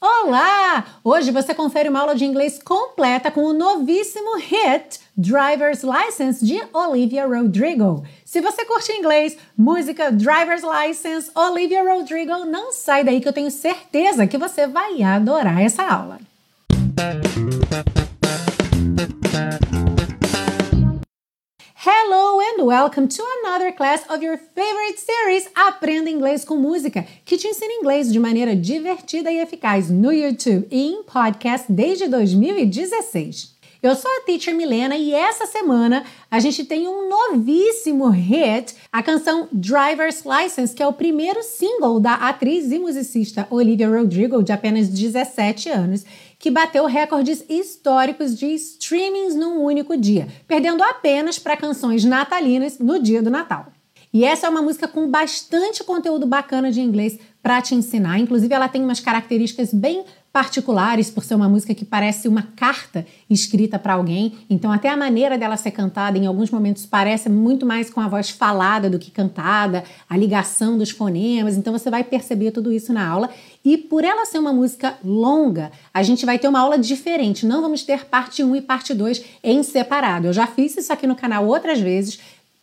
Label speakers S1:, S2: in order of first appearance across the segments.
S1: Olá! Hoje você confere uma aula de inglês completa com o novíssimo hit Driver's License de Olivia Rodrigo. Se você curte inglês, música Driver's License, Olivia Rodrigo, não sai daí que eu tenho certeza que você vai adorar essa aula. Hello and welcome to another class of your favorite series Aprenda Inglês com Música, que te ensina inglês de maneira divertida e eficaz no YouTube e em podcast desde 2016. Eu sou a Teacher Milena e essa semana a gente tem um novíssimo hit, a canção Driver's License, que é o primeiro single da atriz e musicista Olivia Rodrigo, de apenas 17 anos, que bateu recordes históricos de streamings num único dia, perdendo apenas para canções natalinas no dia do Natal. E essa é uma música com bastante conteúdo bacana de inglês para te ensinar. Inclusive, ela tem umas características bem particulares por ser uma música que parece uma carta escrita para alguém. Então, até a maneira dela ser cantada, em alguns momentos, parece muito mais com a voz falada do que cantada, a ligação dos fonemas. Então, você vai perceber tudo isso na aula. E por ela ser uma música longa, a gente vai ter uma aula diferente. Não vamos ter parte 1 e parte 2 em separado. Eu já fiz isso aqui no canal outras vezes.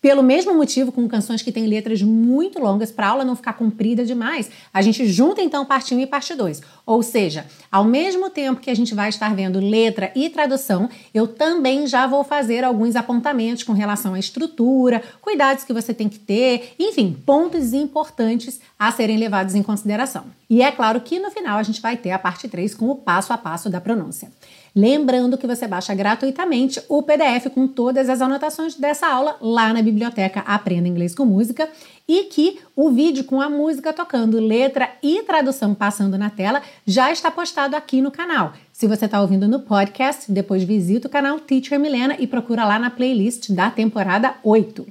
S1: Pelo mesmo motivo, com canções que têm letras muito longas, para a aula não ficar comprida demais, a gente junta então parte 1 e parte 2. Ou seja, ao mesmo tempo que a gente vai estar vendo letra e tradução, eu também já vou fazer alguns apontamentos com relação à estrutura, cuidados que você tem que ter, enfim, pontos importantes a serem levados em consideração. E é claro que no final a gente vai ter a parte 3 com o passo a passo da pronúncia. Lembrando que você baixa gratuitamente o PDF com todas as anotações dessa aula lá na biblioteca Aprenda Inglês com Música e que o vídeo com a música tocando, letra e tradução passando na tela já está postado aqui no canal. Se você está ouvindo no podcast, depois visita o canal Teacher Milena e procura lá na playlist da temporada 8.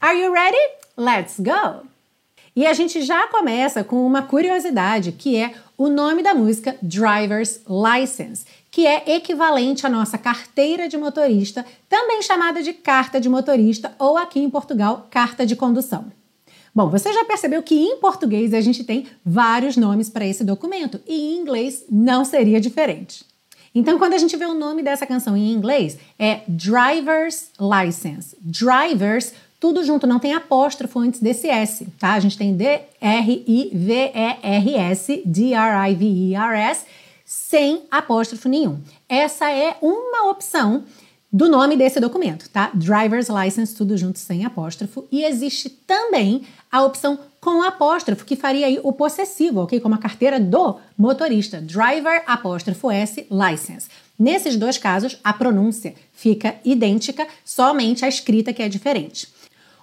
S1: Are you ready? Let's go! E a gente já começa com uma curiosidade, que é o nome da música Driver's License, que é equivalente à nossa carteira de motorista, também chamada de carta de motorista ou aqui em Portugal, carta de condução. Bom, você já percebeu que em português a gente tem vários nomes para esse documento e em inglês não seria diferente. Então, quando a gente vê o nome dessa canção em inglês, é Driver's License. Drivers, tudo junto, não tem apóstrofo antes desse S, tá? A gente tem D-R-I-V-E-R-S, D-R-I-V-E-R-S, sem apóstrofo nenhum. Essa é uma opção do nome desse documento, tá? Driver's License, tudo junto sem apóstrofo. E existe também a opção com apóstrofo, que faria aí o possessivo, ok? Como a carteira do motorista. Driver, apóstrofo S, license. Nesses dois casos, a pronúncia fica idêntica, somente a escrita que é diferente.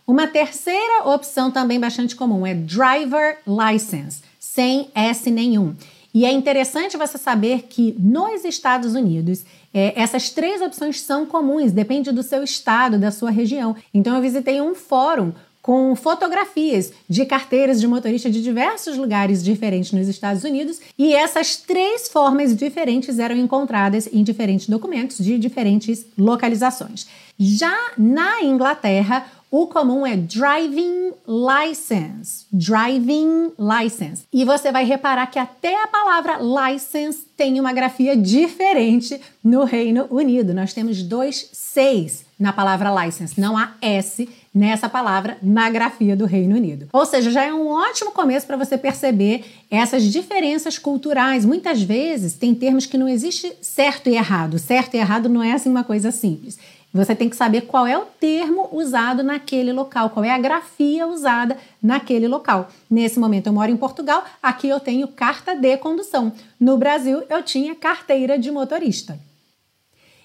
S1: Uma terceira opção também bastante comum é driver license, sem S nenhum. E é interessante você saber que nos Estados Unidos é, essas três opções são comuns, depende do seu estado, da sua região. Então eu visitei um fórum com fotografias de carteiras de motorista de diversos lugares diferentes nos Estados Unidos e essas três formas diferentes eram encontradas em diferentes documentos de diferentes localizações. Já na Inglaterra, o comum é driving license. Driving license. E você vai reparar que até a palavra license tem uma grafia diferente no Reino Unido. Nós temos dois Cs na palavra license, não há S nessa palavra na grafia do Reino Unido. Ou seja, já é um ótimo começo para você perceber essas diferenças culturais. Muitas vezes tem termos que não existe certo e errado. Certo e errado não é assim uma coisa simples. Você tem que saber qual é o termo usado naquele local, qual é a grafia usada naquele local. Nesse momento eu moro em Portugal, aqui eu tenho carta de condução. No Brasil eu tinha carteira de motorista.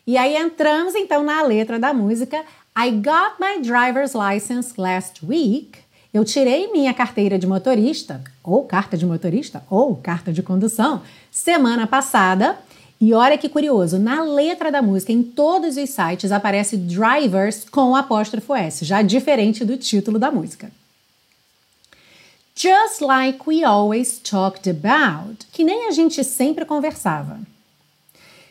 S1: E aí entramos então na letra da música I got my driver's license last week. Eu tirei minha carteira de motorista, ou carta de motorista, ou carta de condução, semana passada e olha que curioso, na letra da música, em todos os sites, aparece drivers com apóstrofo S, já diferente do título da música. Just like we always talked about, que nem a gente sempre conversava.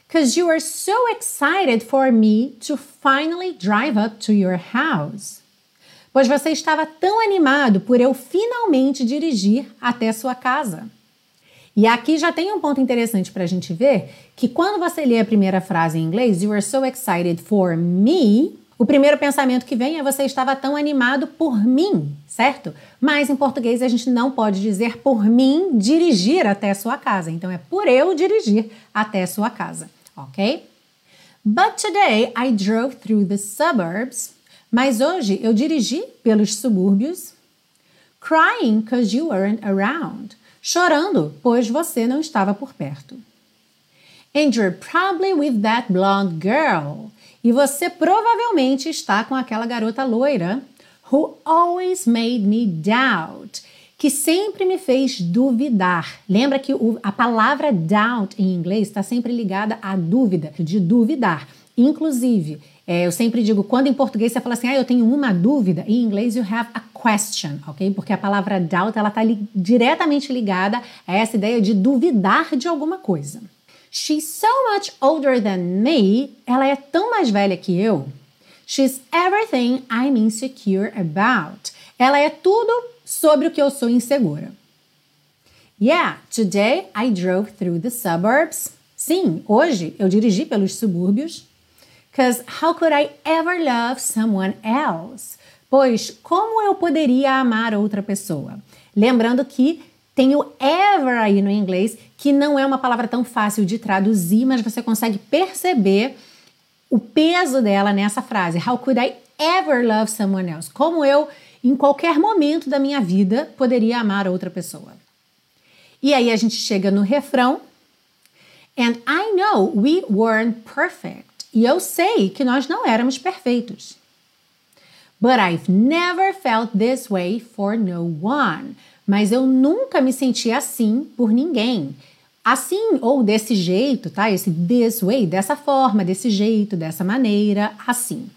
S1: Cause you are so excited for me to finally drive up to your house. Pois você estava tão animado por eu finalmente dirigir até sua casa. E aqui já tem um ponto interessante para a gente ver que quando você lê a primeira frase em inglês, You are so excited for me, o primeiro pensamento que vem é você estava tão animado por mim, certo? Mas em português a gente não pode dizer por mim dirigir até sua casa. Então é por eu dirigir até sua casa, ok? But today I drove through the suburbs. Mas hoje eu dirigi pelos subúrbios. Crying because you weren't around chorando, pois você não estava por perto. And you're probably with that blonde girl. E você provavelmente está com aquela garota loira who always made me doubt, que sempre me fez duvidar. Lembra que o, a palavra doubt em inglês está sempre ligada à dúvida, de duvidar. Inclusive, é, eu sempre digo, quando em português você fala assim, ah, eu tenho uma dúvida, em inglês you have a question, ok? Porque a palavra doubt, ela está li diretamente ligada a essa ideia de duvidar de alguma coisa. She's so much older than me. Ela é tão mais velha que eu. She's everything I'm insecure about. Ela é tudo sobre o que eu sou insegura. Yeah, today I drove through the suburbs. Sim, hoje eu dirigi pelos subúrbios. Because how could I ever love someone else? Pois como eu poderia amar outra pessoa? Lembrando que tem o ever aí no inglês, que não é uma palavra tão fácil de traduzir, mas você consegue perceber o peso dela nessa frase. How could I ever love someone else? Como eu, em qualquer momento da minha vida, poderia amar outra pessoa. E aí a gente chega no refrão. And I know we weren't perfect. E eu sei que nós não éramos perfeitos. But I've never felt this way for no one. Mas eu nunca me senti assim por ninguém. Assim ou desse jeito, tá? Esse this way, dessa forma, desse jeito, dessa maneira, assim.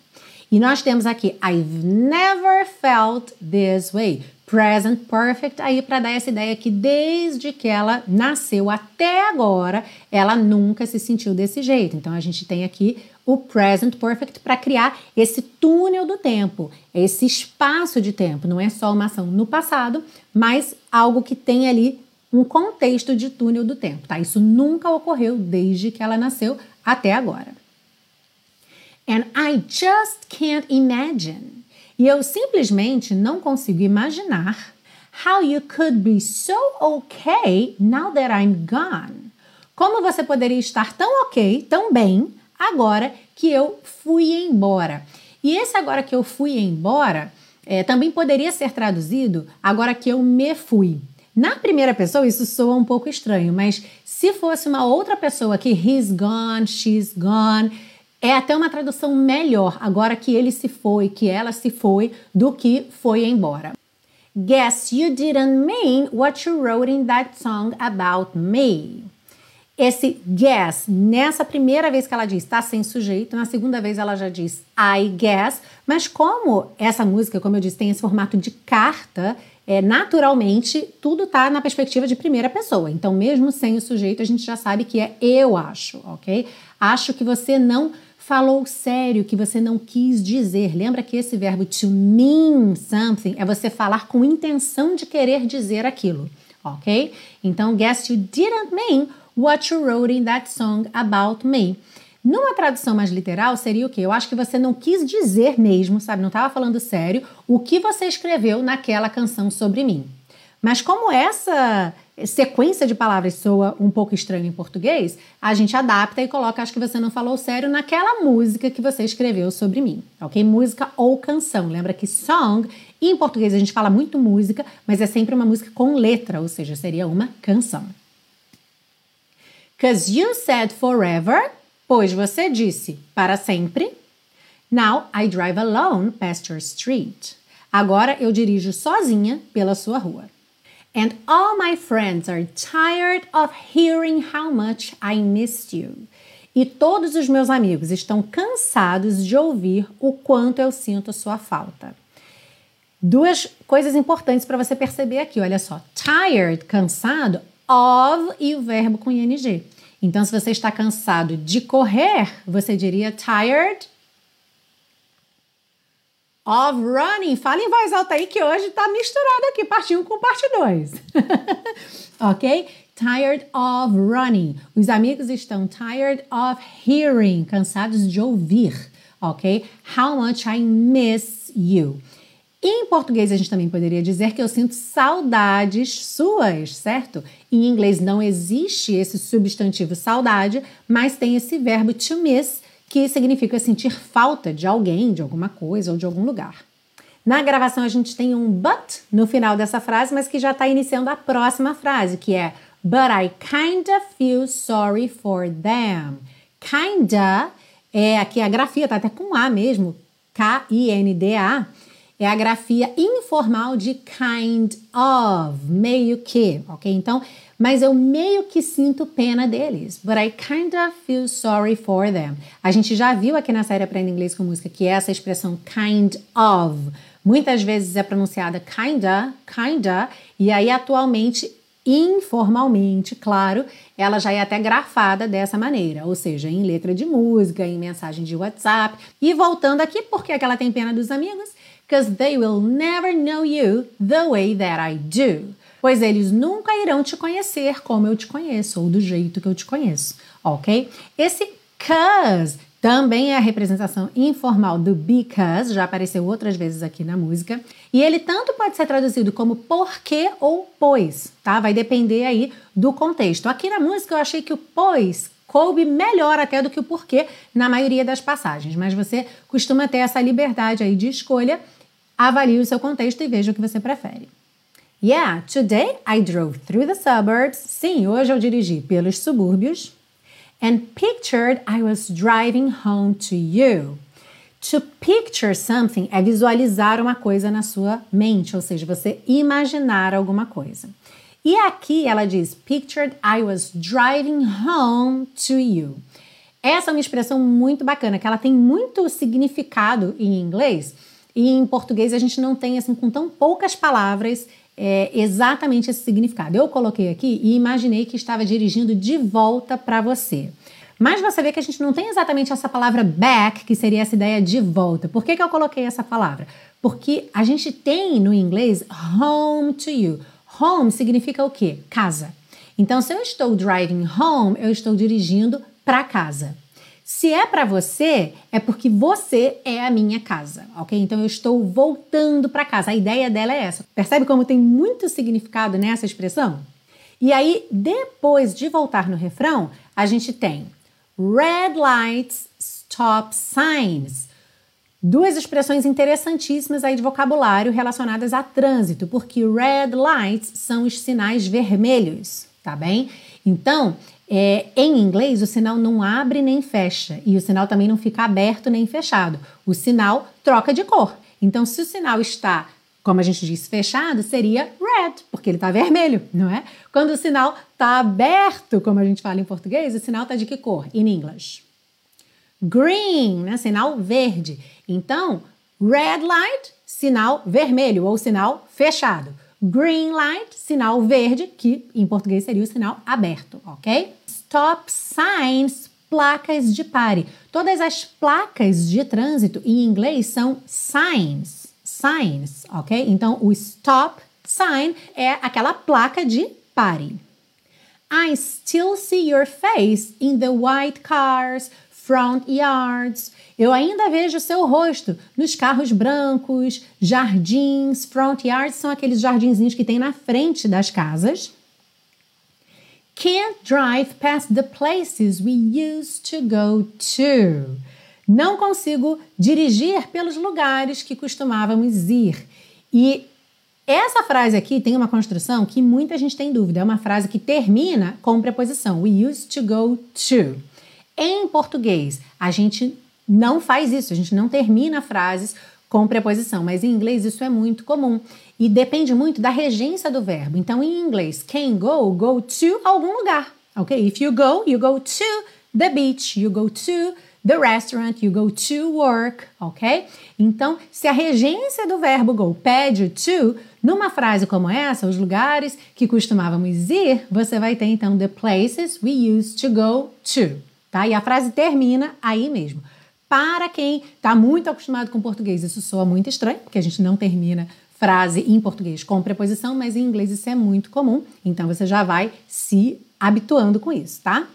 S1: E nós temos aqui I've never felt this way present perfect aí para dar essa ideia que desde que ela nasceu até agora, ela nunca se sentiu desse jeito. Então a gente tem aqui o present perfect para criar esse túnel do tempo, esse espaço de tempo. Não é só uma ação no passado, mas algo que tem ali um contexto de túnel do tempo, tá? Isso nunca ocorreu desde que ela nasceu até agora. And I just can't imagine e eu simplesmente não consigo imaginar how you could be so okay now that I'm gone. Como você poderia estar tão ok, tão bem, agora que eu fui embora. E esse agora que eu fui embora é, também poderia ser traduzido agora que eu me fui. Na primeira pessoa, isso soa um pouco estranho, mas se fosse uma outra pessoa que he's gone, she's gone, é até uma tradução melhor agora que ele se foi, que ela se foi, do que foi embora. Guess you didn't mean what you wrote in that song about me. Esse guess, nessa primeira vez que ela diz está sem sujeito, na segunda vez ela já diz I guess, mas como essa música, como eu disse, tem esse formato de carta, é, naturalmente tudo está na perspectiva de primeira pessoa. Então, mesmo sem o sujeito, a gente já sabe que é eu acho, ok? Acho que você não falou sério que você não quis dizer. Lembra que esse verbo to mean something é você falar com intenção de querer dizer aquilo, ok? Então, guess you didn't mean what you wrote in that song about me. Numa tradução mais literal, seria o quê? Eu acho que você não quis dizer mesmo, sabe? Não estava falando sério o que você escreveu naquela canção sobre mim. Mas como essa sequência de palavras soa um pouco estranho em português, a gente adapta e coloca acho que você não falou sério naquela música que você escreveu sobre mim, ok? Música ou canção. Lembra que song, em português a gente fala muito música, mas é sempre uma música com letra, ou seja, seria uma canção. Cause you said forever, pois você disse para sempre. Now I drive alone past your street. Agora eu dirijo sozinha pela sua rua. And all my friends are tired of hearing how much I missed you. E todos os meus amigos estão cansados de ouvir o quanto eu sinto sua falta. Duas coisas importantes para você perceber aqui, olha só. Tired, cansado, of e o verbo com ing. Então, se você está cansado de correr, você diria tired of running. Fala em voz alta aí que hoje está misturado aqui, parte 1 com parte 2. ok? tired of running. Os amigos estão tired of hearing, cansados de ouvir, ok? How much I miss you. Em português, a gente também poderia dizer que eu sinto saudades suas, certo? Em inglês não existe esse substantivo saudade, mas tem esse verbo to miss, que significa sentir falta de alguém, de alguma coisa ou de algum lugar. Na gravação, a gente tem um but no final dessa frase, mas que já está iniciando a próxima frase, que é But I kinda feel sorry for them. Kinda é aqui a grafia, tá até com A mesmo, K-I-N-D-A é a grafia informal de kind of, meio que, ok? Então, mas eu meio que sinto pena deles. But I kind of feel sorry for them. A gente já viu aqui na série Aprenda Inglês com Música que essa expressão kind of muitas vezes é pronunciada kinda, kinda, e aí atualmente informalmente, claro, ela já é até grafada dessa maneira, ou seja, em letra de música, em mensagem de WhatsApp. E voltando aqui, por que ela tem pena dos amigos? because they will never know you the way that I do. Pois eles nunca irão te conhecer como eu te conheço, ou do jeito que eu te conheço, ok? Esse cause também é a representação informal do because, já apareceu outras vezes aqui na música. E ele tanto pode ser traduzido como porque ou pois, tá? Vai depender aí do contexto. Aqui na música eu achei que o pois coube melhor até do que o porquê na maioria das passagens, mas você costuma ter essa liberdade aí de escolha Avalie o seu contexto e veja o que você prefere. Yeah, today I drove through the suburbs. Sim, hoje eu dirigi pelos subúrbios. And pictured I was driving home to you. To picture something é visualizar uma coisa na sua mente, ou seja, você imaginar alguma coisa. E aqui ela diz: Pictured I was driving home to you. Essa é uma expressão muito bacana, que ela tem muito significado em inglês e em português a gente não tem, assim, com tão poucas palavras, é, exatamente esse significado. Eu coloquei aqui e imaginei que estava dirigindo de volta para você. Mas você vê que a gente não tem exatamente essa palavra back, que seria essa ideia de volta. Por que, que eu coloquei essa palavra? Porque a gente tem no inglês home to you. Home significa o quê? Casa. Então, se eu estou driving home, eu estou dirigindo para casa. Se é para você, é porque você é a minha casa, ok? Então eu estou voltando para casa. A ideia dela é essa. Percebe como tem muito significado nessa expressão? E aí, depois de voltar no refrão, a gente tem red lights, stop signs. Duas expressões interessantíssimas aí de vocabulário relacionadas a trânsito, porque red lights são os sinais vermelhos, tá bem? Então, é, em inglês, o sinal não abre nem fecha e o sinal também não fica aberto nem fechado. O sinal troca de cor. Então, se o sinal está, como a gente disse, fechado, seria red, porque ele está vermelho, não é? Quando o sinal está aberto, como a gente fala em português, o sinal está de que cor? In English. Green, né? Sinal verde. Então, red light, sinal vermelho ou sinal fechado. Green light, sinal verde, que em português seria o sinal aberto, ok? Stop signs, placas de pare. Todas as placas de trânsito em inglês são signs, signs, ok? Então o stop sign é aquela placa de pare. I still see your face in the white cars, front yards. Eu ainda vejo seu rosto nos carros brancos, jardins, front yards são aqueles jardinzinhos que tem na frente das casas. Can't drive past the places we used to go to. Não consigo dirigir pelos lugares que costumávamos ir. E essa frase aqui tem uma construção que muita gente tem dúvida. É uma frase que termina com preposição. We used to go to. Em português, a gente não faz isso, a gente não termina frases com preposição, mas em inglês isso é muito comum e depende muito da regência do verbo. Então, em inglês, can go, go to algum lugar, ok? If you go, you go to the beach, you go to the restaurant, you go to work, ok? Então, se a regência do verbo go pede to, numa frase como essa, os lugares que costumávamos ir, você vai ter então the places we used to go to, tá? E a frase termina aí mesmo. Para quem está muito acostumado com português, isso soa muito estranho, porque a gente não termina frase em português com preposição, mas em inglês isso é muito comum, então você já vai se habituando com isso, tá?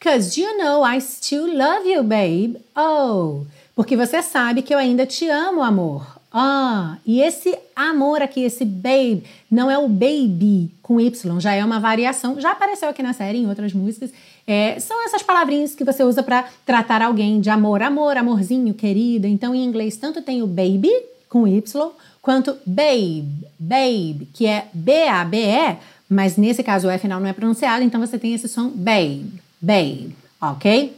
S1: Cause you know I still love you, babe. Oh, porque você sabe que eu ainda te amo, amor. Ah, e esse amor aqui, esse babe, não é o baby com Y, já é uma variação, já apareceu aqui na série em outras músicas. É, são essas palavrinhas que você usa para tratar alguém de amor, amor, amorzinho, querida. Então, em inglês, tanto tem o baby com Y, quanto babe, babe, que é B-A-B-E, mas nesse caso o E final não é pronunciado, então você tem esse som babe, babe, ok?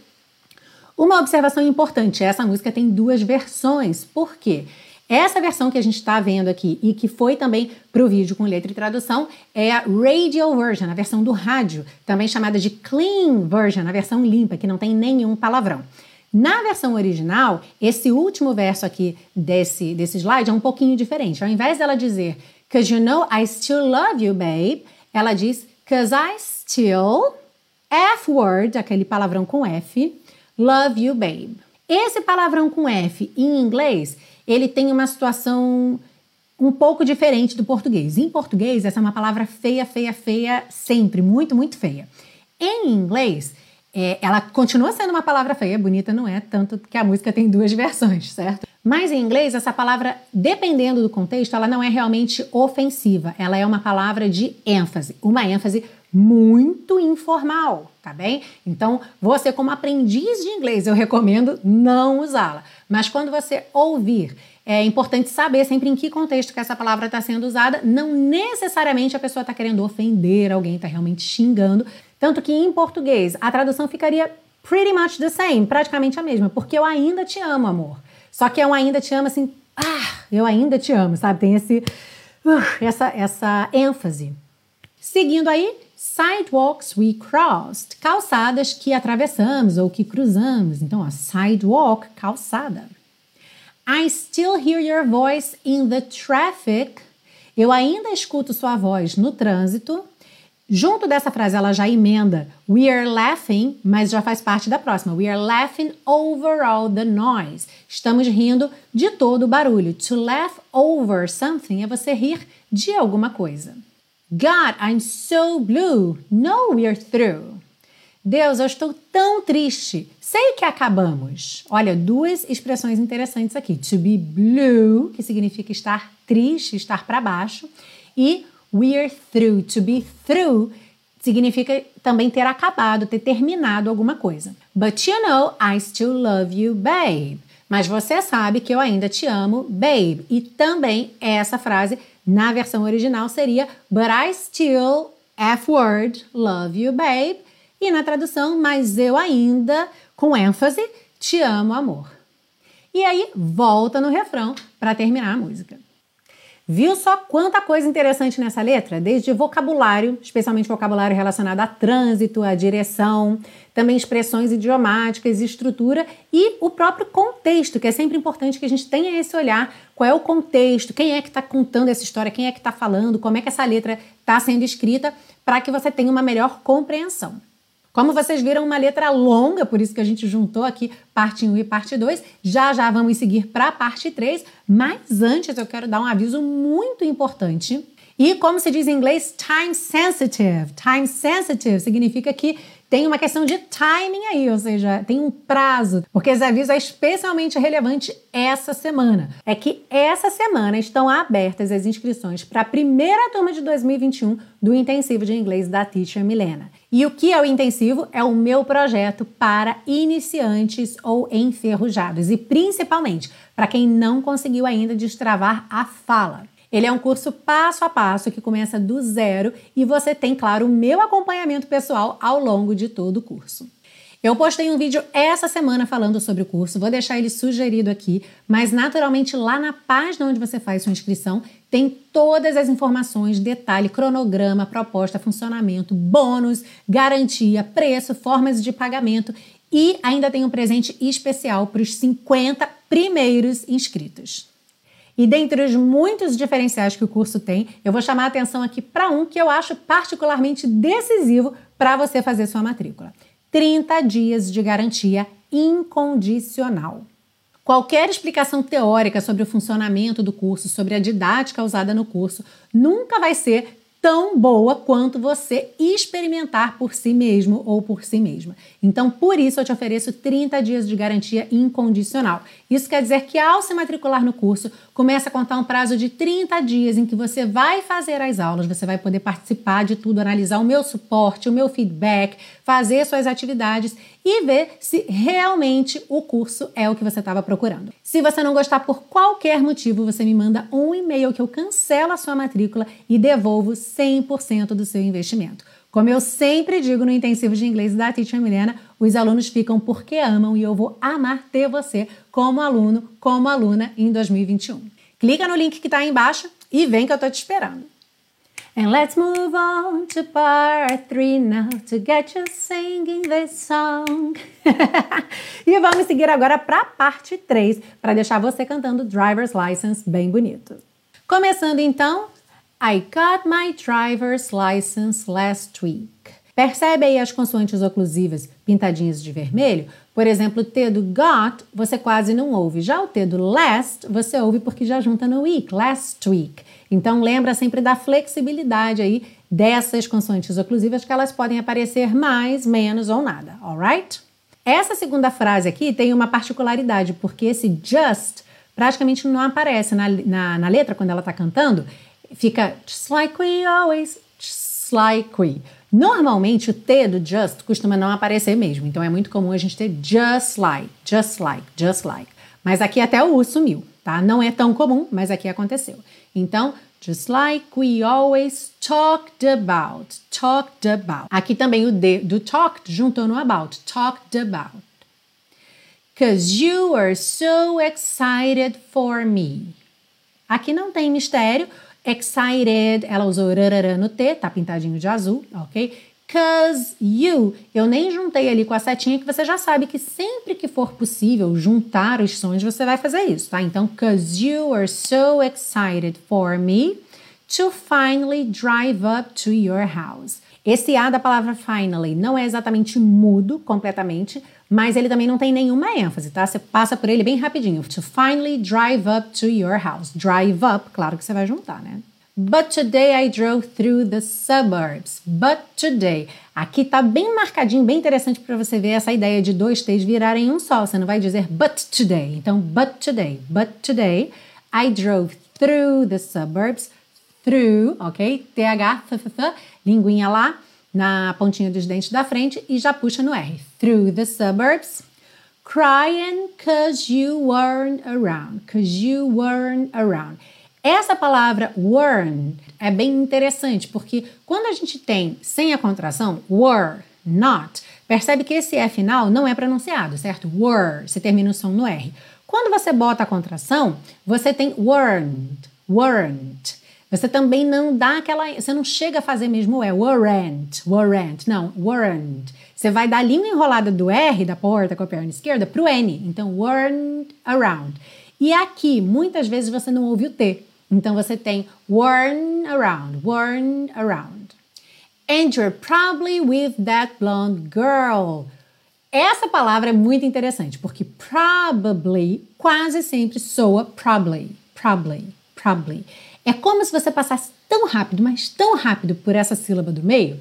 S1: Uma observação importante: essa música tem duas versões. Por quê? Essa versão que a gente está vendo aqui e que foi também para o vídeo com letra e tradução é a radio version, a versão do rádio, também chamada de clean version, a versão limpa, que não tem nenhum palavrão. Na versão original, esse último verso aqui desse, desse slide é um pouquinho diferente. Ao invés dela dizer, Cause you know I still love you, babe, ela diz, Cause I still, F-word, aquele palavrão com F, love you, babe. Esse palavrão com F em inglês ele tem uma situação um pouco diferente do português. Em português, essa é uma palavra feia, feia, feia, sempre, muito, muito feia. Em inglês, é, ela continua sendo uma palavra feia, bonita não é, tanto que a música tem duas versões, certo? Mas em inglês, essa palavra, dependendo do contexto, ela não é realmente ofensiva, ela é uma palavra de ênfase, uma ênfase muito informal, tá bem? Então, você, como aprendiz de inglês, eu recomendo não usá-la. Mas quando você ouvir, é importante saber sempre em que contexto que essa palavra está sendo usada. Não necessariamente a pessoa está querendo ofender alguém, está realmente xingando. Tanto que em português a tradução ficaria pretty much the same, praticamente a mesma, porque eu ainda te amo, amor. Só que eu ainda te amo assim, ah, eu ainda te amo, sabe? Tem esse, uh, essa, essa ênfase. Seguindo aí, sidewalks we crossed, calçadas que atravessamos ou que cruzamos. Então, a sidewalk, calçada. I still hear your voice in the traffic. Eu ainda escuto sua voz no trânsito. Junto dessa frase, ela já emenda We are laughing, mas já faz parte da próxima. We are laughing over all the noise. Estamos rindo de todo o barulho. To laugh over something é você rir de alguma coisa. God, I'm so blue. No, we're through. Deus, eu estou tão triste. Sei que acabamos. Olha, duas expressões interessantes aqui. To be blue, que significa estar triste, estar para baixo, e we're through. To be through significa também ter acabado, ter terminado alguma coisa. But you know, I still love you, babe. Mas você sabe que eu ainda te amo, babe. E também essa frase na versão original seria But I still, F-word, love you, babe. E na tradução, mas eu ainda, com ênfase, te amo, amor. E aí volta no refrão para terminar a música. Viu só quanta coisa interessante nessa letra? Desde vocabulário, especialmente vocabulário relacionado a trânsito, a direção, também expressões idiomáticas, estrutura e o próprio contexto, que é sempre importante que a gente tenha esse olhar. Qual é o contexto? Quem é que está contando essa história? Quem é que está falando? Como é que essa letra está sendo escrita? Para que você tenha uma melhor compreensão. Como vocês viram, uma letra longa, por isso que a gente juntou aqui parte 1 e parte 2. Já já vamos seguir para a parte 3, mas antes eu quero dar um aviso muito importante. E como se diz em inglês, time sensitive. Time sensitive significa que tem uma questão de timing aí, ou seja, tem um prazo, porque esse aviso é especialmente relevante essa semana. É que essa semana estão abertas as inscrições para a primeira turma de 2021 do intensivo de inglês da Teacher Milena. E o que é o intensivo? É o meu projeto para iniciantes ou enferrujados e principalmente para quem não conseguiu ainda destravar a fala. Ele é um curso passo a passo que começa do zero e você tem, claro, o meu acompanhamento pessoal ao longo de todo o curso. Eu postei um vídeo essa semana falando sobre o curso, vou deixar ele sugerido aqui, mas naturalmente lá na página onde você faz sua inscrição tem todas as informações, detalhe, cronograma, proposta, funcionamento, bônus, garantia, preço, formas de pagamento e ainda tem um presente especial para os 50 primeiros inscritos. E dentre os muitos diferenciais que o curso tem, eu vou chamar a atenção aqui para um que eu acho particularmente decisivo para você fazer sua matrícula. 30 dias de garantia incondicional. Qualquer explicação teórica sobre o funcionamento do curso, sobre a didática usada no curso, nunca vai ser tão boa quanto você experimentar por si mesmo ou por si mesma. Então, por isso eu te ofereço 30 dias de garantia incondicional. Isso quer dizer que ao se matricular no curso, começa a contar um prazo de 30 dias em que você vai fazer as aulas, você vai poder participar de tudo, analisar o meu suporte, o meu feedback, fazer suas atividades e ver se realmente o curso é o que você estava procurando. Se você não gostar por qualquer motivo, você me manda um e-mail que eu cancelo a sua matrícula e devolvo 100% do seu investimento. Como eu sempre digo no intensivo de inglês da Teacher Milena, os alunos ficam porque amam e eu vou amar ter você como aluno, como aluna em 2021. Clica no link que está aí embaixo e vem que eu estou te esperando. And let's move on to part 3 now to get you singing this song. e vamos seguir agora para a parte 3 para deixar você cantando Driver's License bem bonito. Começando então, I got my driver's license last week. Percebe aí as consoantes oclusivas pintadinhas de vermelho? Por exemplo, o T do got você quase não ouve. Já o T do last você ouve porque já junta no week, last week. Então lembra sempre da flexibilidade aí dessas consoantes oclusivas que elas podem aparecer mais, menos ou nada, alright? Essa segunda frase aqui tem uma particularidade, porque esse just praticamente não aparece na, na, na letra quando ela está cantando fica just like we always, just like we. Normalmente o T do just costuma não aparecer mesmo, então é muito comum a gente ter just like, just like, just like. Mas aqui até o U sumiu, tá? Não é tão comum, mas aqui aconteceu. Então, just like we always talked about, talked about. Aqui também o D do talked juntou no about, talked about. Cause you are so excited for me. Aqui não tem mistério, excited, ela usou rarara no T, tá pintadinho de azul, ok? Cause you, eu nem juntei ali com a setinha que você já sabe que sempre que for possível juntar os sons você vai fazer isso, tá? Então, cause you are so excited for me to finally drive up to your house. Esse A da palavra finally não é exatamente mudo completamente, mas ele também não tem nenhuma ênfase, tá? Você passa por ele bem rapidinho. To finally drive up to your house. Drive up, claro que você vai juntar, né? But today I drove through the suburbs. But today. Aqui tá bem marcadinho, bem interessante para você ver essa ideia de dois T's virarem um só. Você não vai dizer but today. Então, but today. But today I drove through the suburbs. Through, ok? TH, f, f, f, linguinha lá na pontinha dos dentes da frente e já puxa no R. Through the suburbs. Crying cause you weren't around. Cause you weren't around. Essa palavra weren't é bem interessante porque quando a gente tem sem a contração were, not, percebe que esse E final não é pronunciado, certo? Were, você termina o som no R. Quando você bota a contração, você tem weren't, weren't. Você também não dá aquela. Você não chega a fazer mesmo é warrant, warrant. Não, warrant. Você vai dar a língua enrolada do R da porta com a perna esquerda para o N. Então, warned around. E aqui, muitas vezes você não ouve o T. Então você tem warn around, warn around. And you're probably with that blonde girl. Essa palavra é muito interessante porque probably quase sempre soa probably, probably, probably. É como se você passasse tão rápido, mas tão rápido por essa sílaba do meio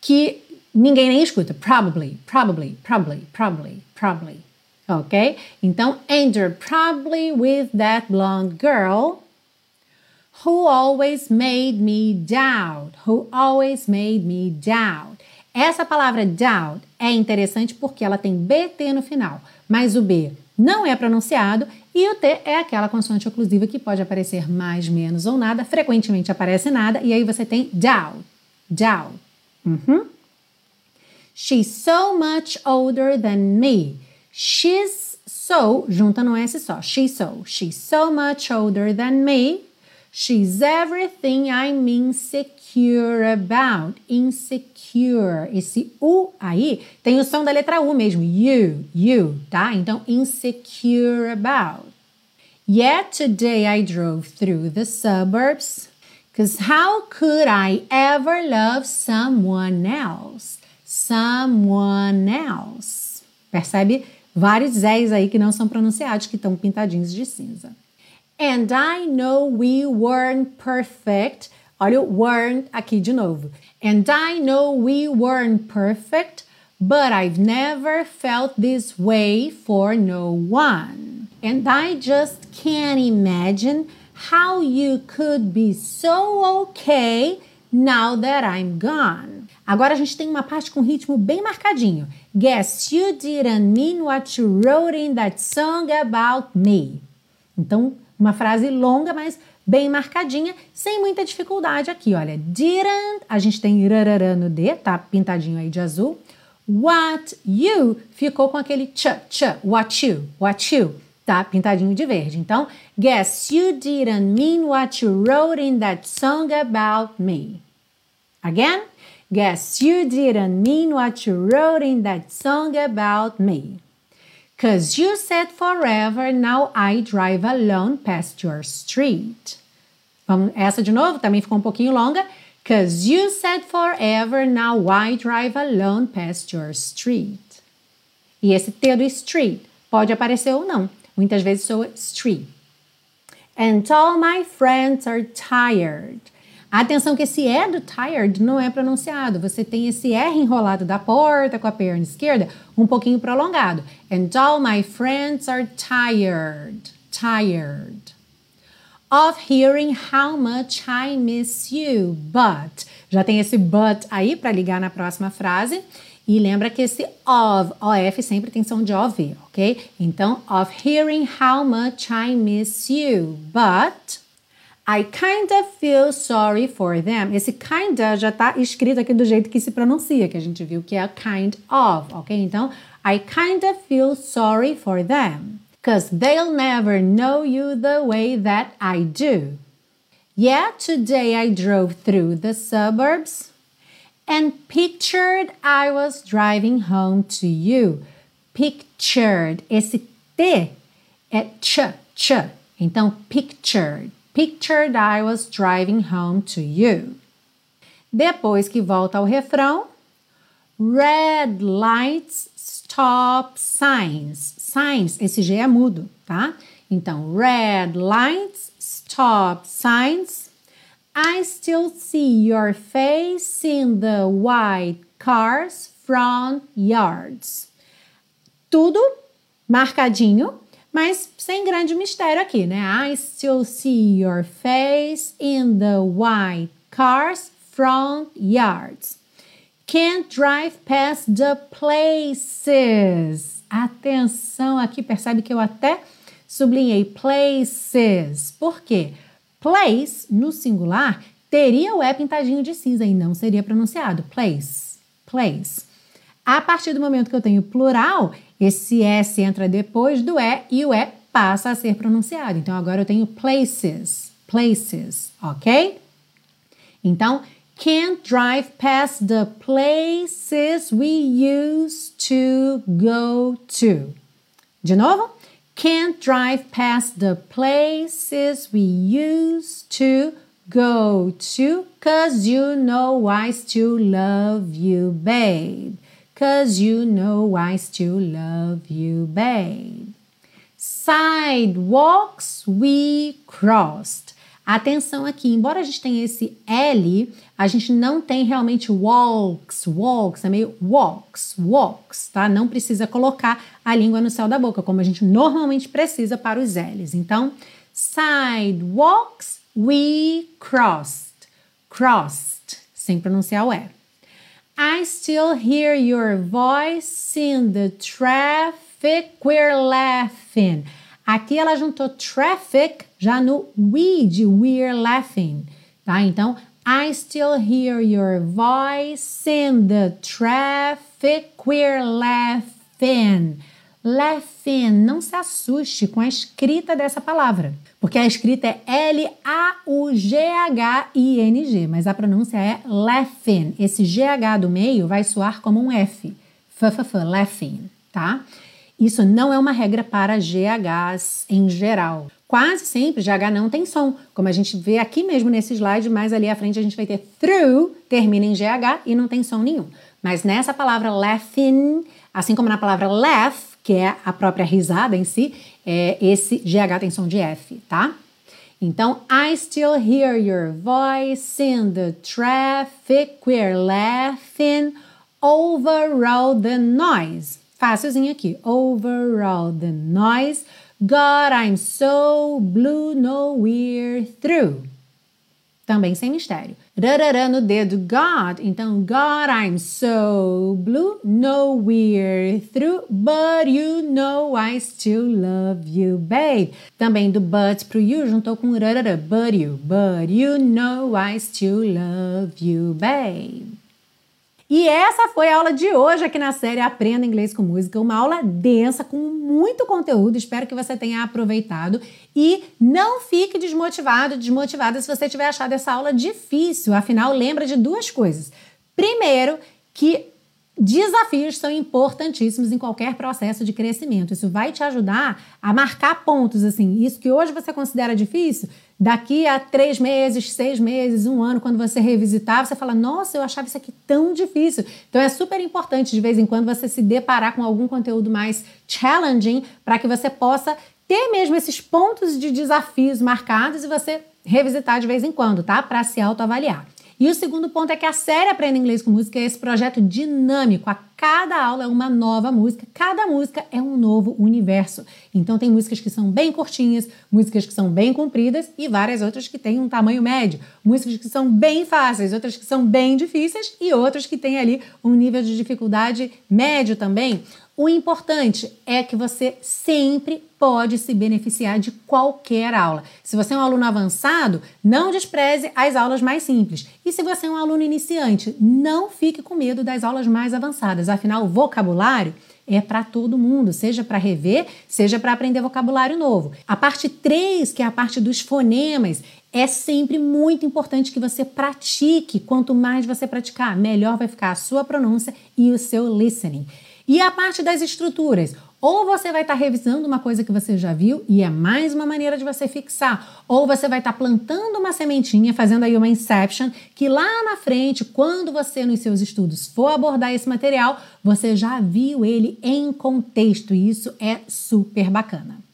S1: que ninguém nem escuta. Probably, probably, probably, probably, probably. Ok? Então, and you're probably with that blonde girl who always made me doubt. Who always made me doubt. Essa palavra doubt é interessante porque ela tem BT no final, mas o B não é pronunciado e o T é aquela consoante oclusiva que pode aparecer mais, menos ou nada, frequentemente aparece nada, e aí você tem doubt, doubt. Uhum. She's so much older than me. She's so, junta no S só, she's so. She's so much older than me. She's everything I'm insecure about. Insecure. Esse U aí tem o som da letra U mesmo. You, you, tá? Então, insecure about. Yet today I drove through the suburbs. Because how could I ever love someone else? Someone else. Percebe? vários Zés aí que não são pronunciados, que estão pintadinhos de cinza. And I know we weren't perfect. Olha o weren't aqui de novo. And I know we weren't perfect, but I've never felt this way for no one. And I just can't imagine how you could be so okay now that I'm gone. Agora a gente tem uma parte com ritmo bem marcadinho. Guess you didn't mean what you wrote in that song about me. Então, uma frase longa, mas bem marcadinha, sem muita dificuldade aqui. Olha, didn't, a gente tem rarará no D, tá pintadinho aí de azul. What you ficou com aquele ch, ch, what you, what you, tá pintadinho de verde. Então, guess you didn't mean what you wrote in that song about me. Again, guess you didn't mean what you wrote in that song about me. Cause you said forever, now I drive alone past your street. Vamos, essa de novo também ficou um pouquinho longa. Cause you said forever, now I drive alone past your street. E esse T do street pode aparecer ou não. Muitas vezes soa street. And all my friends are tired. Atenção que esse E do tired não é pronunciado. Você tem esse R enrolado da porta com a perna esquerda um pouquinho prolongado. And all my friends are tired. Tired. Of hearing how much I miss you. But. Já tem esse but aí para ligar na próxima frase. E lembra que esse of, of sempre tem som de OV, ok? Então, of hearing how much I miss you. But. I kinda feel sorry for them. Esse kinda já está escrito aqui do jeito que se pronuncia, que a gente viu que é kind of, ok? Então, I kinda feel sorry for them. Because they'll never know you the way that I do. Yeah, today I drove through the suburbs and pictured I was driving home to you. Pictured. Esse T é ch, ch. Então, pictured. Pictured I was driving home to you. Depois que volta ao refrão, red lights, stop signs. Signs, esse G é mudo, tá? Então, red lights, stop signs. I still see your face in the white cars front yards. Tudo marcadinho mas sem grande mistério aqui, né? I still see your face in the white car's front yards. Can't drive past the places. Atenção aqui, percebe que eu até sublinhei places. Por quê? Place, no singular, teria o E pintadinho de cinza e não seria pronunciado. Place, place. A partir do momento que eu tenho plural, esse S entra depois do E e o E passa a ser pronunciado. Então agora eu tenho places, places, ok? Então, can't drive past the places we used to go to. De novo, can't drive past the places we used to go to, cause you know I still love you, babe. Cause you know I still love you, babe. Sidewalks we crossed. Atenção aqui, embora a gente tenha esse L, a gente não tem realmente walks, walks, é meio walks, walks, tá? Não precisa colocar a língua no céu da boca, como a gente normalmente precisa para os L's. Então, sidewalks we crossed, crossed, sem pronunciar o E. I still hear your voice in the traffic, we're laughing. Aqui ela juntou traffic já no we de we're laughing, tá? Então, I still hear your voice in the traffic, we're laughing. Laughing, não se assuste com a escrita dessa palavra, porque a escrita é L-A-U-G-H-I-N-G, mas a pronúncia é laughing. Esse GH do meio vai soar como um F. F, laughing, tá? Isso não é uma regra para GHs em geral. Quase sempre GH não tem som, como a gente vê aqui mesmo nesse slide, mas ali à frente a gente vai ter through, termina em GH e não tem som nenhum. Mas nessa palavra laughing, assim como na palavra laugh, que é a própria risada em si, é, esse GH tem som de F, tá? Então, I still hear your voice in the traffic, we're laughing over all the noise. Fácilzinho aqui. Over all the noise. God, I'm so blue, no we're through. Também sem mistério. No dedo God. Então, God, I'm so blue, no we're through, but you know I still love you, babe. Também do but pro you juntou com but you, but you know I still love you, babe. E essa foi a aula de hoje aqui na série Aprenda Inglês com Música, uma aula densa com muito conteúdo. Espero que você tenha aproveitado e não fique desmotivado, desmotivada se você tiver achado essa aula difícil. Afinal, lembra de duas coisas. Primeiro, que Desafios são importantíssimos em qualquer processo de crescimento. Isso vai te ajudar a marcar pontos. Assim, isso que hoje você considera difícil, daqui a três meses, seis meses, um ano, quando você revisitar, você fala: Nossa, eu achava isso aqui tão difícil. Então é super importante de vez em quando você se deparar com algum conteúdo mais challenging para que você possa ter mesmo esses pontos de desafios marcados e você revisitar de vez em quando, tá? Para se autoavaliar. E o segundo ponto é que a série Aprenda Inglês com Música é esse projeto dinâmico. A cada aula é uma nova música, cada música é um novo universo. Então tem músicas que são bem curtinhas, músicas que são bem compridas e várias outras que têm um tamanho médio. Músicas que são bem fáceis, outras que são bem difíceis e outras que têm ali um nível de dificuldade médio também. O importante é que você sempre pode se beneficiar de qualquer aula. Se você é um aluno avançado, não despreze as aulas mais simples. E se você é um aluno iniciante, não fique com medo das aulas mais avançadas. Afinal, o vocabulário é para todo mundo, seja para rever, seja para aprender vocabulário novo. A parte 3, que é a parte dos fonemas, é sempre muito importante que você pratique. Quanto mais você praticar, melhor vai ficar a sua pronúncia e o seu listening. E a parte das estruturas? Ou você vai estar tá revisando uma coisa que você já viu e é mais uma maneira de você fixar, ou você vai estar tá plantando uma sementinha, fazendo aí uma inception, que lá na frente, quando você nos seus estudos for abordar esse material, você já viu ele em contexto e isso é super bacana.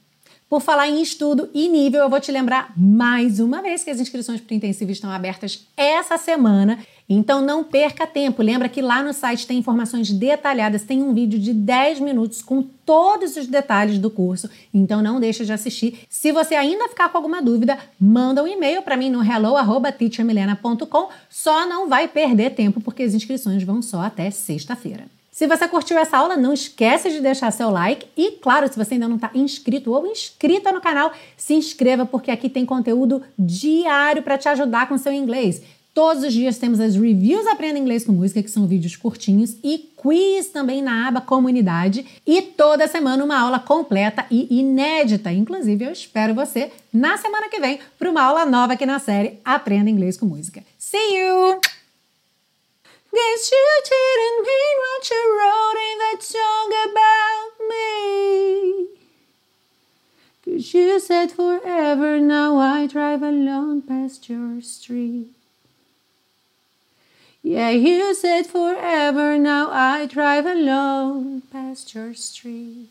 S1: Por falar em estudo e nível, eu vou te lembrar mais uma vez que as inscrições para o intensivo estão abertas essa semana. Então não perca tempo. Lembra que lá no site tem informações detalhadas, tem um vídeo de 10 minutos com todos os detalhes do curso. Então não deixe de assistir. Se você ainda ficar com alguma dúvida, manda um e-mail para mim no hello@teachermilena.com. Só não vai perder tempo porque as inscrições vão só até sexta-feira. Se você curtiu essa aula, não esqueça de deixar seu like e, claro, se você ainda não está inscrito ou inscrita no canal, se inscreva porque aqui tem conteúdo diário para te ajudar com seu inglês. Todos os dias temos as reviews Aprenda Inglês com Música, que são vídeos curtinhos, e quiz também na aba Comunidade. E toda semana uma aula completa e inédita. Inclusive, eu espero você na semana que vem para uma aula nova aqui na série Aprenda Inglês com Música. See you! Guess you didn't mean what you wrote in that song about me. Cause you said forever, now I drive alone past your street. Yeah, you said forever, now I drive alone past your street.